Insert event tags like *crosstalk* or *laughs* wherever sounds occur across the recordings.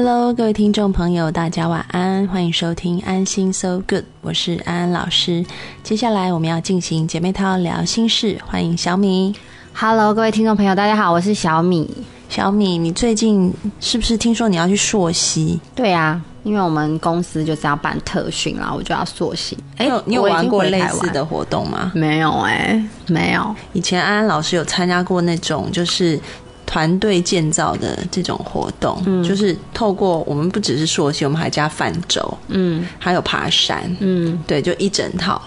Hello，各位听众朋友，大家晚安，欢迎收听安心 So Good，我是安安老师。接下来我们要进行姐妹淘聊心事，欢迎小米。Hello，各位听众朋友，大家好，我是小米。小米，你最近是不是听说你要去溯溪？对啊，因为我们公司就是要办特训啦，我就要溯溪。哎、哎你有玩过类似的活动吗？没有哎、没有。以前安安老师有参加过那种就是团队建造的这种活动，就是透过我们不只是溯溪，我们还加泛舟，嗯。还有爬山，嗯。对，就一整套。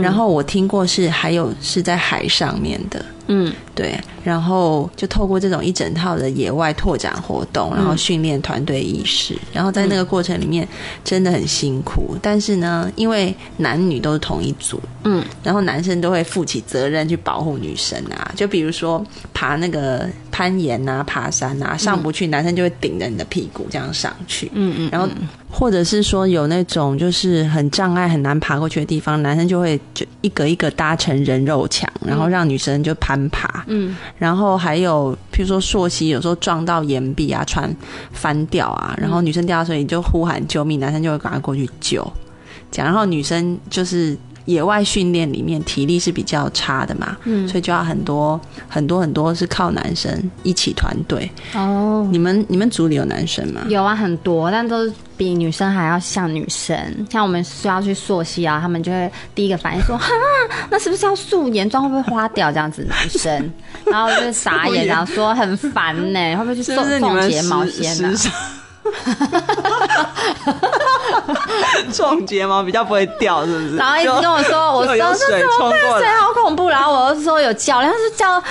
然后我听过是还有是在海上面的，嗯。对，然后就透过这种一整套的野外拓展活动，然后训练团队意识，然后在那个过程里面真的很辛苦，但是呢，因为男女都是同一组，嗯。然后男生都会负起责任去保护女生啊，就比如说爬那个攀岩啊、爬山啊，上不去，男生就会顶着你的屁股这样上去，嗯嗯，然后或者是说有那种就是很障碍很难爬过去的地方，男生就会就一个一个搭成人肉墙，然后让女生就攀爬。嗯然后还有譬如说溯溪，有时候撞到岩壁啊，船翻掉啊，然后女生掉到水里就呼喊救命，男生就会赶快过去救。讲，然后女生就是野外训练里面体力是比较差的嘛，嗯所以就要很多很多很多是靠男生一起团队。哦，你们你们组里有男生吗？有啊，很多，但都是比女生还要像女生。像我们需要去溯溪啊，他们就会第一个反应说：“哈，那是不是要素颜妆会不会花掉？”这样子男生，*laughs* 然后就傻眼，然后说很烦呢、会不会去送送睫毛先呢、*laughs* 时尚种睫毛比较不会掉，是不是？然后一直跟我说，我说这水冲怎么办？水。好恐怖。然后我又说有教练，他说教啊，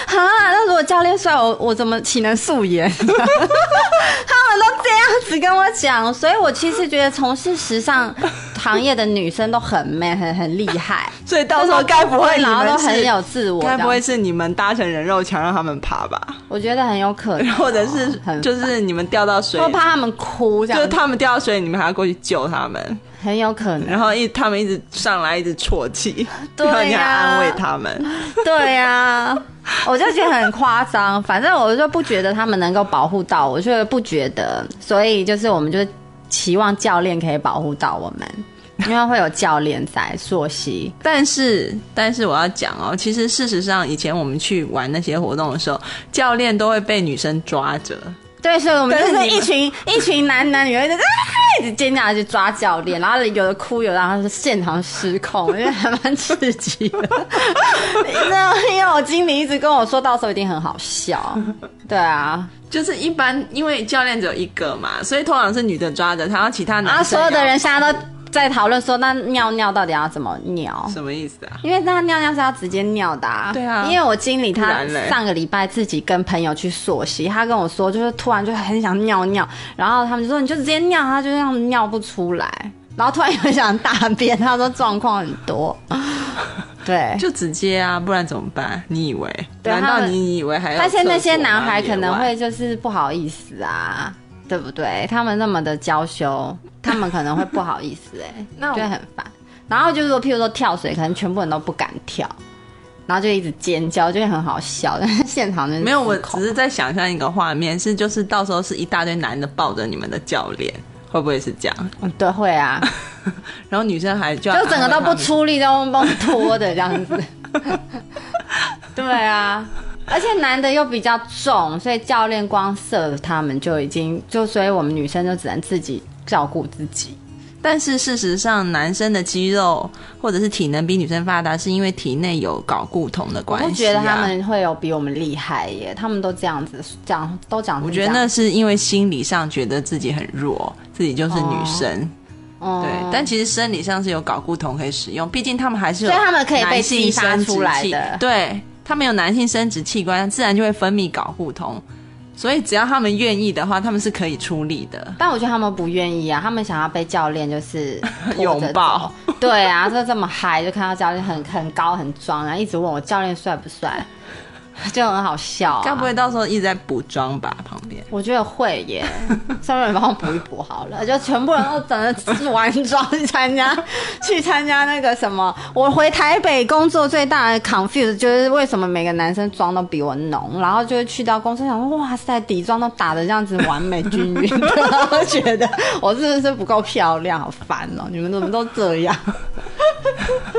那如果教练帅，我我怎么岂能素颜？他们都这样子跟我讲，所以我其实觉得从事时尚行业的女生都很 man，很很厉害。所以到时候该不会你然后都很有自我，该不会是你们搭成人肉墙让他们爬吧？我觉得很有可能哦，或者是很就是你们掉到水会，怕他们哭，这样就是他们掉到水里，你们还要过去救他们，很有可能。然后一他们一直上来一直啜泣，*laughs* 对呀安慰他们。*laughs* 对呀、我就觉得很夸张。反正我就不觉得他们能够保护到我，就不觉得。所以就是我们就期望教练可以保护到我们，*laughs* 因为会有教练在溯溪。但是，但是我要讲哦，其实事实上，以前我们去玩那些活动的时候，教练都会被女生抓着。对，所以我们就是一群 *laughs* 一群男男女女在啊一直尖叫去抓教练，然后有的哭，有的然后是现场失控，因为还蛮刺激的。*laughs* 那因为我经理一直跟我说，到时候一定很好笑。对啊，就是一般，因为教练只有一个嘛，所以通常是女的抓着他，然后其他男生然后所有的人现在都在讨论说，那尿尿到底要怎么尿？什么意思啊？因为那尿尿是要直接尿的、啊，对啊因为我经理他上个礼拜自己跟朋友去溯溪，他跟我说，就是突然就很想尿尿，然后他们就说你就直接尿，他就这样尿不出来，然后突然又想大便，他说状况很多，*laughs* 对。就直接啊，不然怎么办？你以为？难道你以为还要？但是那些男孩可能会就是不好意思啊，对不对？他们那么的娇羞，他们可能会不好意思、哎，*laughs* 那我很烦。然后就是说，譬如说跳水，可能全部人都不敢跳，然后就一直尖叫，就会很好笑。但是现场就是没有，我只是在想象一个画面，是就是到时候是一大堆男的抱着你们的教练，会不会是这样？嗯对会啊，*laughs* 然后女生还就就整个都不出力，都都拖的这样子。*laughs* 对啊，而且男的又比较重，所以教练光射他们就已经就，所以我们女生就只能自己照顾自己。但是事实上，男生的肌肉或者是体能比女生发达，是因为体内有睾固酮的我关系、啊。不觉得他们会有比我们厉害耶，他们都这样子讲，都讲。我觉得那是因为心理上觉得自己很弱，自己就是女生，哦对，但其实生理上是有睾固酮可以使用，毕竟他们还是有所以他们可以被激发出来器的对他们有男性生殖器官，自然就会分泌睾固酮，所以只要他们愿意的话，他们是可以出力的。但我觉得他们不愿意啊，他们想要被教练就是拥抱。对啊，就这么嗨，就看到教练很很高很壮，然后一直问我教练帅不帅，*laughs* 就很好笑、啊。该不会到时候一直在补妆吧？旁边我觉得会耶，*laughs* 上面人帮我补一补好了，就全部人都等着完妆去参加，去参加那个什么。我回台北工作最大的 confuse 就是为什么每个男生妆都比我浓，然后就会去到公司想说，哇塞，底妆都打的这样子完美均匀，*laughs* 然后觉得我是不是不够漂亮，好烦哦！你们怎么都这样？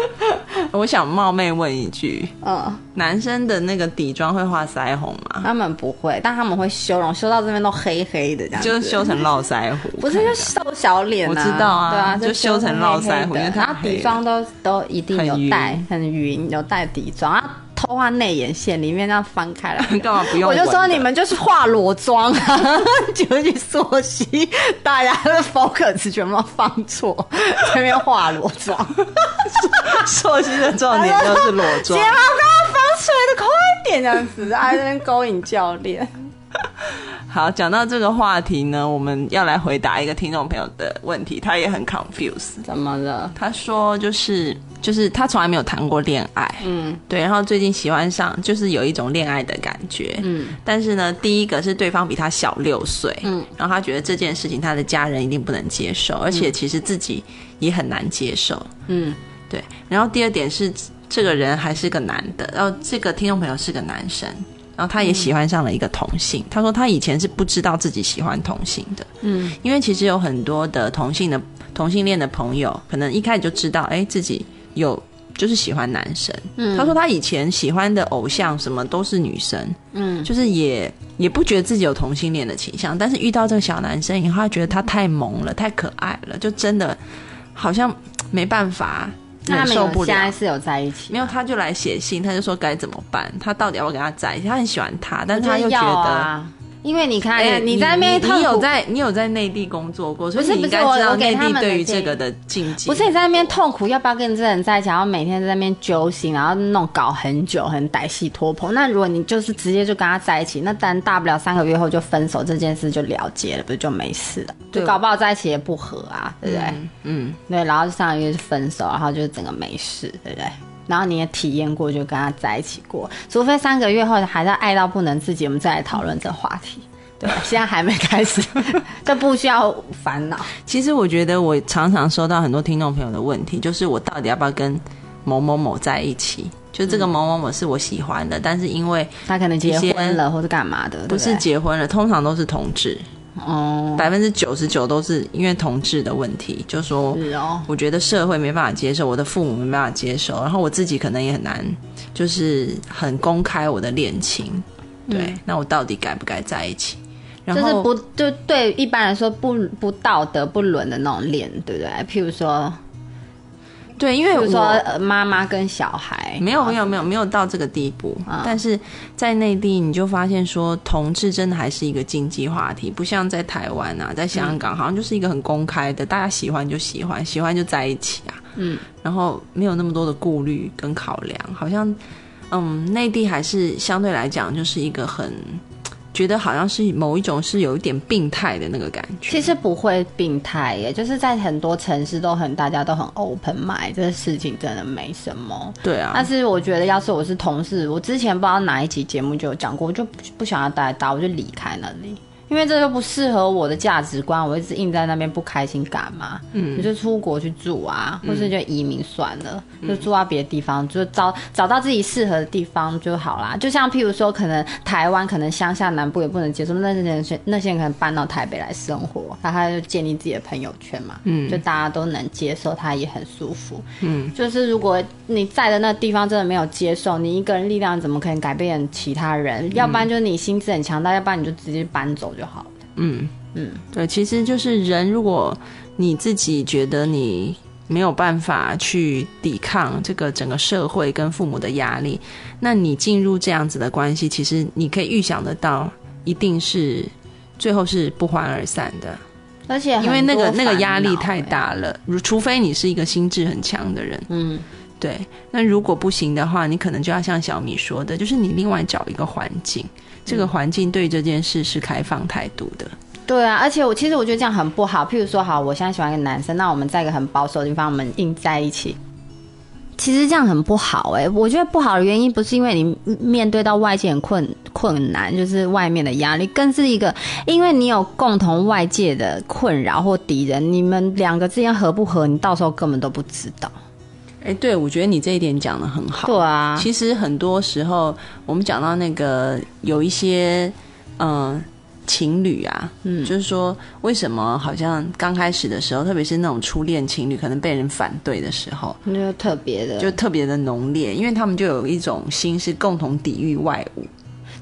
*laughs* 我想冒昧问一句：嗯，男生的那个底妆会画腮红吗？他们不会，但他们会修容，修到这边都黑黑的这样，就是修成络腮胡？不是就瘦小脸、啊，我知道啊对啊，就修成络腮胡然后底妆都都一定有带，很匀，有带底妆，啊，偷画内眼线，里面这样翻开来。*laughs* 干嘛不用我？就说你们就是化裸妆啊，*laughs* 就去溯溪，大家的 focus 全部放错，*laughs* 前面化裸妆，溯溪的重点就是裸妆睫毛。膏防水的快点这样子，还在那边勾引教练。好，讲到这个话题呢，我们要来回答一个听众朋友的问题，他也很 confused。怎么了？他说，就是就是他从来没有谈过恋爱，嗯。对，然后最近喜欢上，就是有一种恋爱的感觉，嗯。但是呢，第一个是对方比他小六岁，嗯，然后他觉得这件事情他的家人一定不能接受，而且其实自己也很难接受，嗯。对。然后第二点是这个人还是个男的，然后这个听众朋友是个男生，然后他也喜欢上了一个同性。他说他以前是不知道自己喜欢同性的，嗯。因为其实有很多的同性的同性恋的朋友，可能一开始就知道，哎，自己有就是喜欢男生。嗯。他说他以前喜欢的偶像什么都是女生，嗯。就是也也不觉得自己有同性恋的倾向，但是遇到这个小男生以后，他觉得他太萌了，太可爱了，就真的好像没办法那他们忍受不有现在了。是有在一起？没有，他就来写信，他就说该怎么办，他到底要不要跟他在一起？他很喜欢他，但是他又觉得，啊，因为你看，哎，你在那边你有在你有在内地工作过，所以你应该知道内地对于这个的禁忌。不是你在那边痛苦，要不要跟这个人在一起？然后每天在那边揪心，然后弄搞很久，很歹戏拖棚。那如果你就是直接就跟他在一起，那当然大不了三个月后就分手，这件事就了结了，不是就没事了？就搞不好在一起也不合啊，对不对？嗯嗯，对，然后上个月就分手，然后就整个没事，对不对？然后你也体验过，就跟他在一起过，除非三个月后还在爱到不能自己，我们再来讨论这个话题。对，现在还没开始，*laughs* 这不需要烦恼。其实我觉得我常常收到很多听众朋友的问题，就是我到底要不要跟某某某在一起？就这个某某某是我喜欢的，但是因为他可能结婚了或者干嘛的，不是对结婚了，通常都是同志，哦，百分之九十九都是因为同志的问题，就说是哦，我觉得社会没办法接受，我的父母没办法接受，然后我自己可能也很难，就是很公开我的恋情。对，那我到底该不该在一起？然后嗯就是不就对一般来说不不道德不伦的那种恋，对不对？譬如说，对，因为我呃妈妈跟小孩，没有没有没有没有到这个地步，啊。但是在内地你就发现说同志真的还是一个禁忌话题，不像在台湾啊，在香嗯。港、好像就是一个很公开的，大家喜欢就喜欢，喜欢就在一起啊，嗯，然后没有那么多的顾虑跟考量，好像嗯内地还是相对来讲就是一个很觉得好像是某一种是有一点病态的那个感觉，其实不会病态耶，就是在很多城市都很大家都很 open mind，这个事情真的没什么。对啊，但是我觉得，要是我是同事，我之前不知道哪一期节目就有讲过，我就不不想要待到，我就离开那里，因为这就不适合我的价值观，我一直硬在那边不开心干嘛？嗯你就出国去住啊，或是就移民算了，就住到别的地方，就找找到自己适合的地方就好啦。就像譬如说，可能台湾可能乡下南部也不能接受，那些人那些人可能搬到台北来生活，那他就建立自己的朋友圈嘛，嗯就大家都能接受，他也很舒服。嗯就是如果你在的那地方真的没有接受，你一个人力量怎么可能改变其他人？要不然就是你心智很强大，要不然你就直接搬走就好了。嗯嗯，对，其实就是人，如果你自己觉得你没有办法去抵抗这个整个社会跟父母的压力，那你进入这样子的关系，其实你可以预想得到，一定是最后是不欢而散的。而且因为那个那个压力太欸。大了。如除非你是一个心智很强的人，嗯，对。那如果不行的话，你可能就要像小米说的，就是你另外找一个环境，这嗯个环境对这件事是开放态度的。对啊，而且我其实我觉得这样很不好。譬如说，好，我现在喜欢一个男生，那我们在一个很保守的地方，我们硬在一起。其实这样很不好哎、我觉得不好的原因不是因为你面对到外界很困困难，就是外面的压力，更是一个因为你有共同外界的困扰或敌人，你们两个之间合不合，你到时候根本都不知道。哎，对，我觉得你这一点讲的很好。对啊，其实很多时候，我们讲到那个有一些嗯、情侣啊，嗯。就是说为什么好像刚开始的时候，特别是那种初恋情侣，可能被人反对的时候，那就特别的，就特别的浓烈，因为他们就有一种心是共同抵御外物，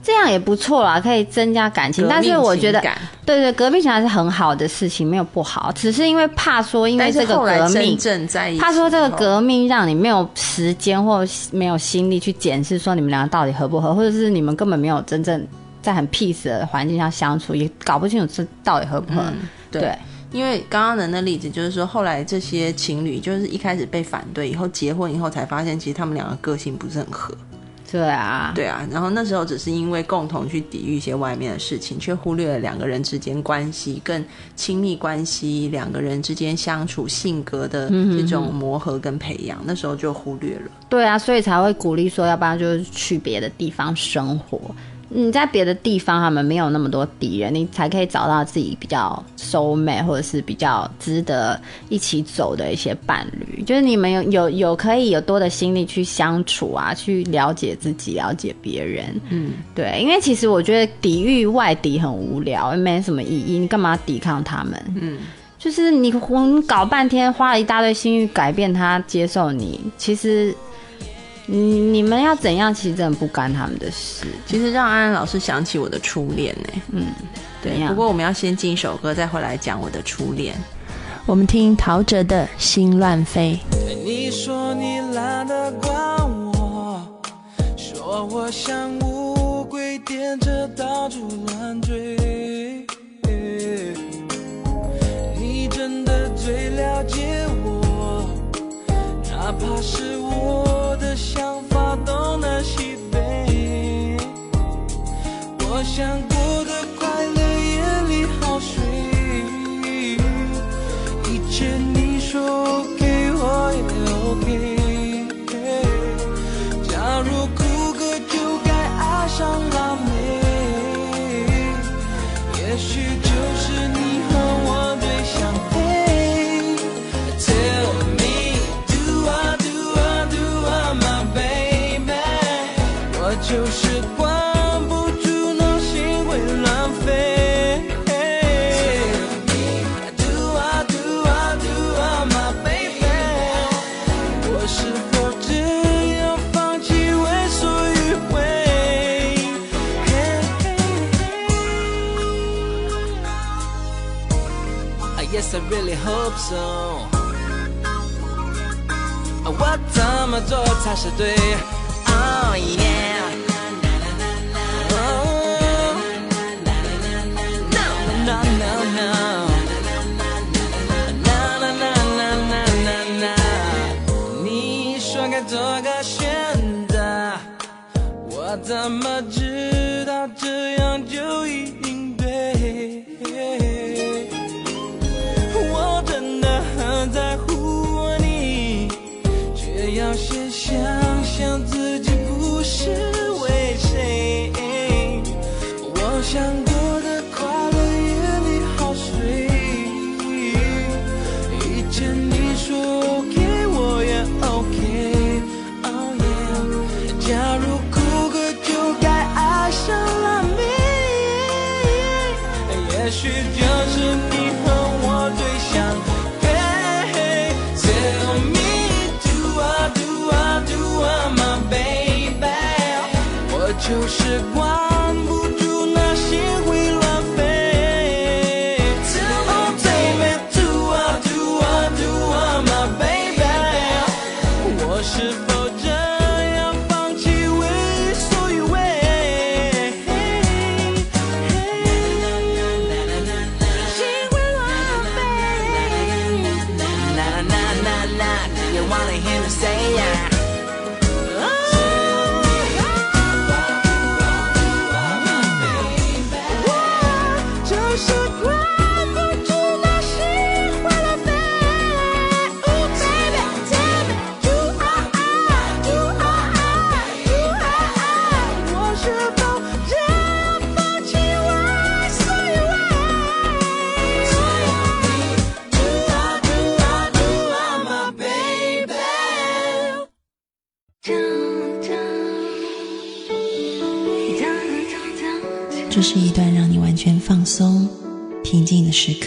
这样也不错啦，可以增加感情。但是我觉得对对，革命情感是很好的事情，没有不好，只是因为怕说，因为这个革命，正在一起，他说这个，革命让你没有时间或没有心力去检视说你们两个到底合不合，或者是你们根本没有真正在很 peace 的环境下相处，也搞不清楚这到底合不合。嗯，对。对因为刚刚的那例子就是说，后来这些情侣就是一开始被反对，以后结婚以后才发现，其实他们两个个性不是很合。对啊，对啊，然后那时候只是因为共同去抵御一些外面的事情，却忽略了两个人之间关系更亲密关系，两个人之间相处性格的这种磨合跟培养，那时候就忽略了。对啊，所以才会鼓励说，要不然就是去别的地方生活。你在别的地方，他们没有那么多敌人，你才可以找到自己比较收美，或者是比较值得一起走的一些伴侣。就是你们有有有可以有多的心力去相处啊，去了解自己，了解别人。嗯，对，因为其实我觉得抵御外敌很无聊，没什么意义。你干嘛抵抗他们？嗯，就是你你搞半天，花了一大堆心力改变他，接受你，其实你你们要怎样，其实真的不干他们的事。其实让安安老师想起我的初恋呢、嗯，怎样？不过我们要先进一首歌，再回来讲我的初恋。我们听陶喆的《心乱飞》。你说你懒得管我，说我像乌龟颠着到处乱追。你真的最了解我，哪怕是想才是对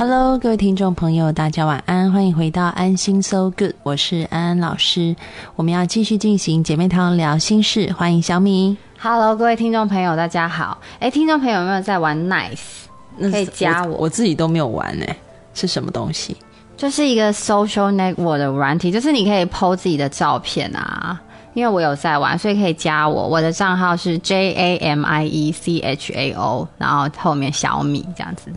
Hello，各位听众朋友，大家晚安，欢迎回到安心 So Good，我是安安老师。我们要继续进行姐妹堂聊心事，欢迎小米。Hello，各位听众朋友，大家好。哎，听众朋友有没有在玩 Nice？那可以加我我自己都没有玩呢、是什么东西？就是一个 social network 的软体，就是你可以 PO 自己的照片啊。因为我有在玩，所以可以加我。我的账号是 J A M I E C H A O，然后后面小米这样子，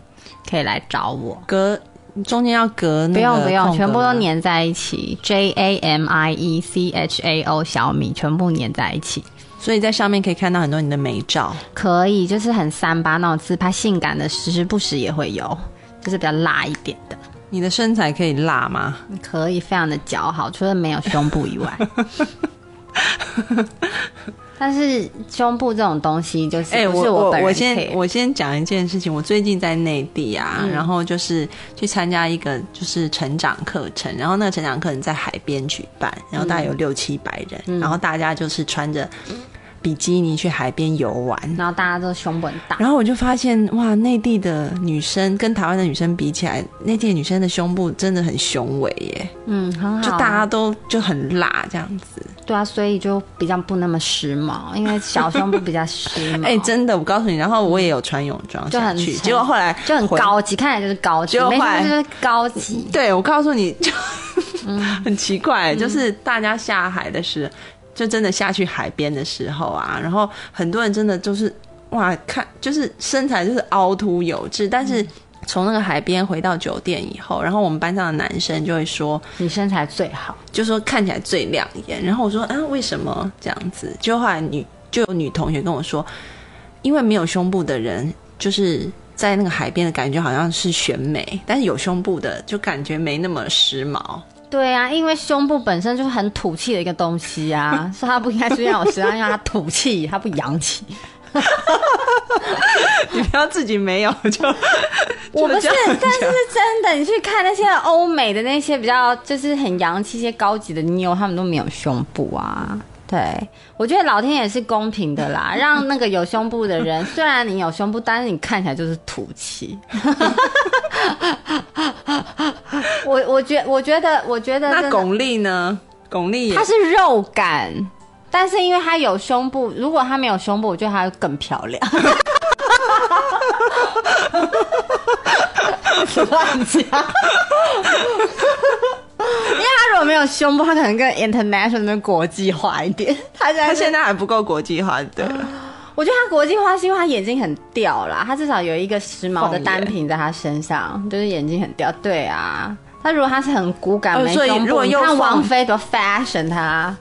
可以来找我。隔中间要隔那个不用不用，全部都粘在一起。J A M I E C H A O 小米全部粘在一起，所以在上面可以看到很多你的美照。可以就是很三八那种自拍，性感的时时不时也会有，就是比较辣一点的。你的身材可以辣吗？可以非常的姣好，除了没有胸部以外。*laughs* 但是胸部这种东西，就是哎、不是本人我我先我先讲一件事情，我最近在内地啊，嗯。然后就是去参加一个就是成长课程，然后那个成长课程在海边举办，然后大概有六七百人，嗯。然后大家就是穿着比基尼去海边游玩。然后大家都胸部很大，然后我就发现，哇，内地的女生跟台湾的女生比起来，内地的女生的胸部真的很雄伟耶，嗯，很好。就大家都就很辣这样子。对啊，所以就比较不那么时髦，因为小胸部比较时髦。*laughs* 哎、真的，我告诉你，然后我也有穿泳装就很下去，沉结果后来就很高级，看起来就是高级，没结果后来错，就是高级。对，我告诉你，就、嗯 *laughs* 很奇怪，就是大家下海的时候，就真的下去海边的时候啊，然后很多人真的就是哇，看就是身材就是凹凸有致，但嗯是从那个海边回到酒店以后，然后我们班上的男生就会说，你身材最好，就说看起来最亮眼，然后我说啊，为什么这样子？就后来女就有女同学跟我说，因为没有胸部的人就是。在那个海边的感觉好像是选美，但是有胸部的就感觉没那么时髦。对啊，因为胸部本身就是很土气的一个东西啊，*laughs* 所以它不应该出现在我身上，因为它土气，它不洋气。*laughs* 你不要自己没有就，*laughs* 我不是，但是是真的。你去看那些欧美的那些比较就是很洋气、一些高级的妞，他们都没有胸部啊。对，我觉得老天也是公平的啦，*laughs* 让那个有胸部的人，虽然你有胸部，但是你看起来就是土气。*laughs* 我我觉我觉得我觉得那巩俐呢？巩俐也她是肉感，但是因为她有胸部，如果她没有胸部，我觉得她会更漂亮。*laughs* 乱讲，*laughs* 因为他如果没有胸部，他可能更 international 国际化一点。*laughs* 他现在她现在还不够国际化，对了。*gasps* 我觉得他国际化是因为他眼睛很吊啦，他至少有一个时髦的单品在他身上，就是眼睛很吊。对啊，他如果他是很骨感没胸部，你看如果又凤王菲多 fashion 他，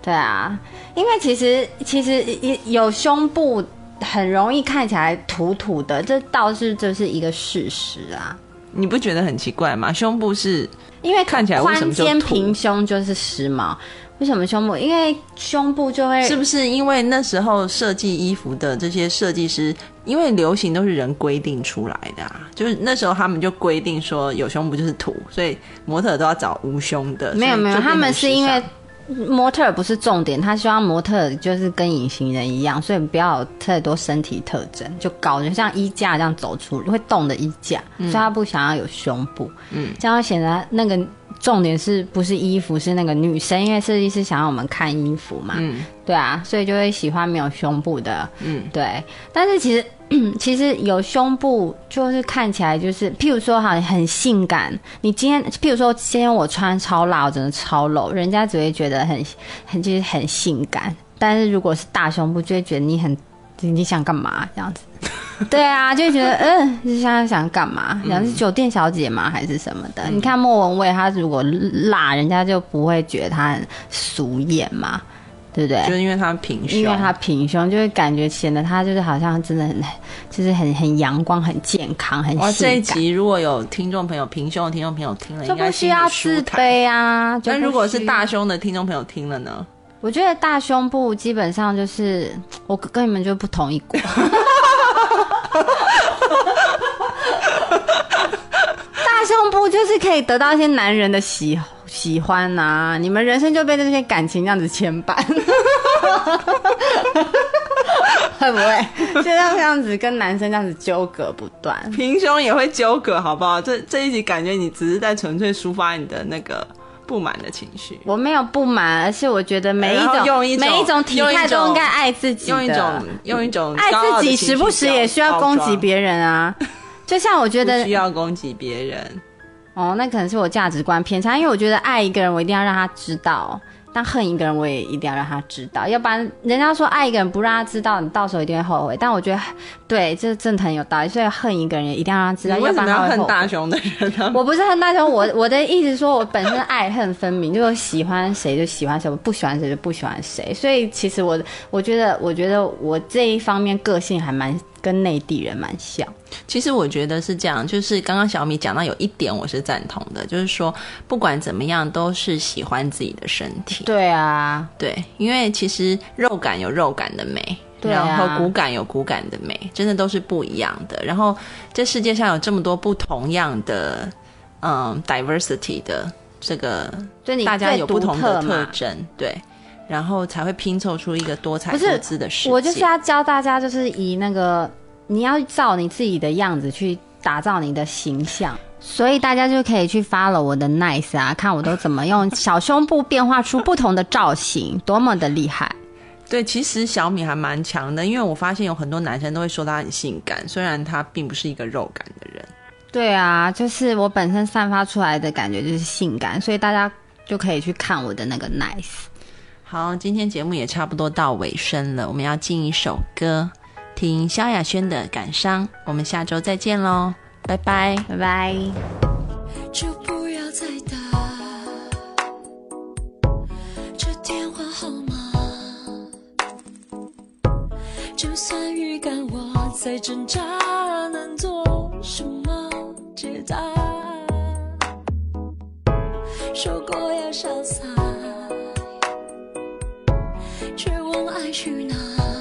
对啊，因为其实其实有胸部很容易看起来土土的，这倒是就是一个事实啊。你不觉得很奇怪吗？胸部是因为看起来宽肩平胸就是时髦，为什么胸部？因为胸部就会是不是因为那时候设计衣服的这些设计师，因为流行都是人规定出来的啊，就是那时候他们就规定说有胸部就是土，所以模特都要找无胸的。没有没有，他们是因为尚模特不是重点，他希望模特就是跟隐形人一样，所以不要有太多身体特征，就搞得像衣架这样走出会动的衣架，所以他不想要有胸部，嗯。这样显得那个重点是不是衣服，是那个女生，因为设计师想要我们看衣服嘛，嗯。对啊，所以就会喜欢没有胸部的，嗯，对。但是其实其实有胸部就是看起来就是，譬如说哈很性感，你今天譬如说今天我穿超辣，我真的超露，人家只会觉得很很就是很性感，但是如果是大胸部，就会觉得你很你你想干嘛这样子。*laughs* 对啊，就会觉得嗯，你现在想干嘛？想是酒店小姐吗？还是什么的？你看莫文蔚，她如果辣，人家就不会觉得她很俗艳嘛，对不对？就是因为他平胸，因为他平胸，就会感觉显得他就是好像真的很，就是很很阳光、很健康、很哇，性这一，集如果有听众朋友平胸的听众朋友听了，就不需要自。卑啊。但如果是大胸的听众朋友听了呢？我觉得大胸部基本上就是我跟你们就不同一国。*laughs* 大胸部就是可以得到一些男人的喜喜欢呐、你们人生就被那些感情这样子牵绊，*laughs* 会不会就像这样子跟男生这样子纠葛不断？平胸也会纠葛，好不好？这这一集感觉你只是在纯粹抒发你的那个不满的情绪，我没有不满，而是我觉得每一种用一种每一种体态都应该爱自己的，用一种用一种爱自己，时不时也需要攻击别人啊。就像我觉得需要攻击别人。哦，那可能是我价值观偏差，因为我觉得爱一个人，我一定要让他知道；但恨一个人，我也一定要让他知道，要不然人家说爱一个人不让他知道，你到时候一定会后悔。但我觉得，对，这真的很有道理。所以恨一个人，一定要让他知道，你为什么要不然他会后悔要恨大雄的人呢？*laughs* 我不是恨大雄，我我的意思是说，我本身爱恨分明，就是喜欢谁就喜欢谁，我不喜欢谁就不喜欢谁。所以其实我我觉得，我觉得我这一方面个性还蛮跟内地人蛮像。其实我觉得是这样，就是刚刚小米讲到有一点我是赞同的，就是说不管怎么样都是喜欢自己的身体。对啊，对，因为其实肉感有肉感的美，对啊然后骨感有骨感的美，真的都是不一样的。然后这世界上有这么多不同样的，嗯，diversity 的这个，就你大家有不同的特征，对，然后才会拼凑出一个多彩多姿的世界。我就是要教大家，就是以那个你要照你自己的样子去打造你的形象。所以大家就可以去 follow 我的 nice 啊，看我都怎么用小胸部变化出不同的造型，多么的厉害！对，其实小米还蛮强的，因为我发现有很多男生都会说他很性感，虽然他并不是一个肉感的人。对啊，就是我本身散发出来的感觉就是性感，所以大家就可以去看我的那个 nice。好，今天节目也差不多到尾声了，我们要进一首歌，听萧亚轩的《感伤》，我们下周再见喽，拜拜。拜拜。就不要再打这电话号码。就算预感我在挣扎，能做什么解答？说过要潇洒，去哪？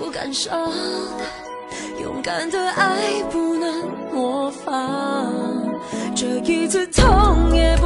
不敢想，勇敢的爱不能模仿，这一次痛也不。